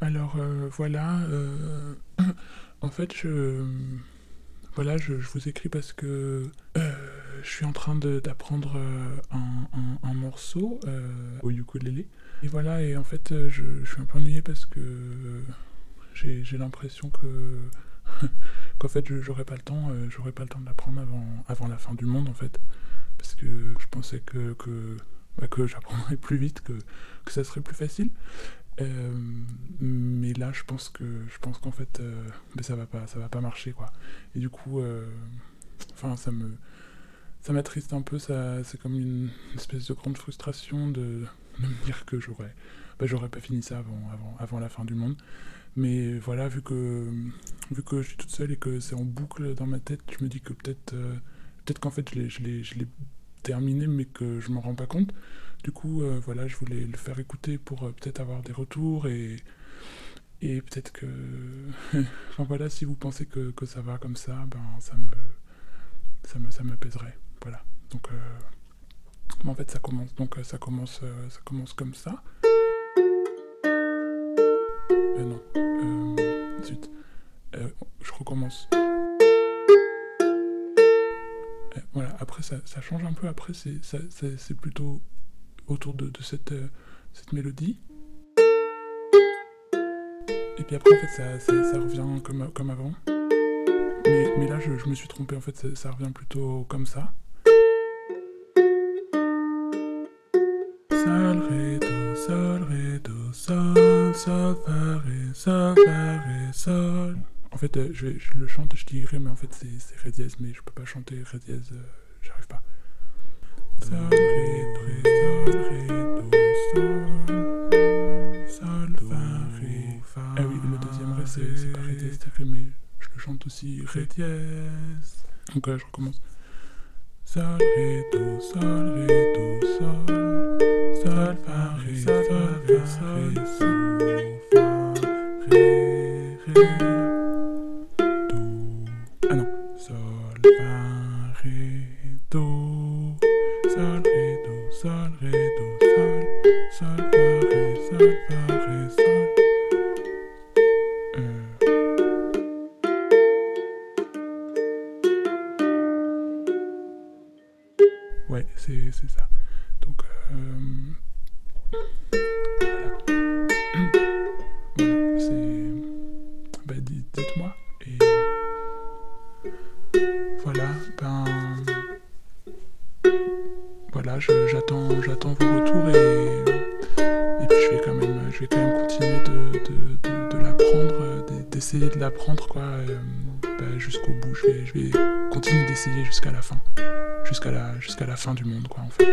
Alors euh, voilà, euh, en fait je vous écris parce que euh, je suis en train d'apprendre un, morceau au ukulélé. Et voilà et en fait je, suis un peu ennuyé parce que j'ai l'impression que qu'en fait j'aurais pas le temps j'aurais pas le temps de avant avant la fin du monde en fait. Parce que je pensais que que, bah, que j'apprendrais plus vite que ça serait plus facile euh, mais là, je pense que je pense qu'en fait, euh, ben, ça va pas, ça va pas marcher quoi. Et du coup, euh, enfin, ça me, ça m'attriste un peu. Ça, c'est comme une, espèce de grande frustration de, de me dire que j'aurais, ben, j'aurais pas fini ça avant, avant, avant la fin du monde. Mais voilà, vu que, vu que je suis toute seule et que c'est en boucle dans ma tête, je me dis que peut-être, peut-être qu'en fait, je l'ai, je l'ai terminé, mais que je m'en rends pas compte. Du coup, euh, voilà, je voulais le faire écouter pour euh, peut-être avoir des retours et, et peut-être que. enfin voilà, si vous pensez que, que ça va comme ça, ben ça me. ça me, ça m'apaiserait. Voilà. Donc. euh, en fait, ça commence. Donc, euh, ça commence, ça commence comme ça. Non. Zut. Je recommence. Voilà, après ça, ça change un peu, après c'est plutôt autour de, euh, cette mélodie. Et puis après en fait ça, revient comme, avant. Mais, là je, me suis trompé, en fait ça, revient plutôt comme ça. Sol, ré, do, sol, ré, do, sol, sol, fa, ré, sol, fa, ré, sol. En fait, euh, je, je le chante, je ré, mais en fait c'est c'est ré dièse, mais je peux pas chanter ré dièse, euh, j'arrive pas. Ah oui, le deuxième ré, c'est pas ré dièse, fait, mais je le chante aussi ré dièse. Donc là, je recommence. Sol, ré, do, sol, ré, do, sol. Sol, fa, ré, sol, ré, sol, sol, fa, ré, ré, do. Ah non. Sol, fa, ré, do. Ouais, c'est ça. Donc, euh, voilà. Voilà, c'est. Bah, di- dites-moi. Et. Voilà, ben. Voilà, j'attends vos retours et. Et puis je vais quand même, continuer de, de, de, l'apprendre, euh, d'e- d'essayer de l'apprendre quoi, euh, bah, jusqu'au bout. Je vais, je vais continuer d'essayer jusqu'à la fin jusqu'à la, jusqu'à la fin du monde, quoi, en fait.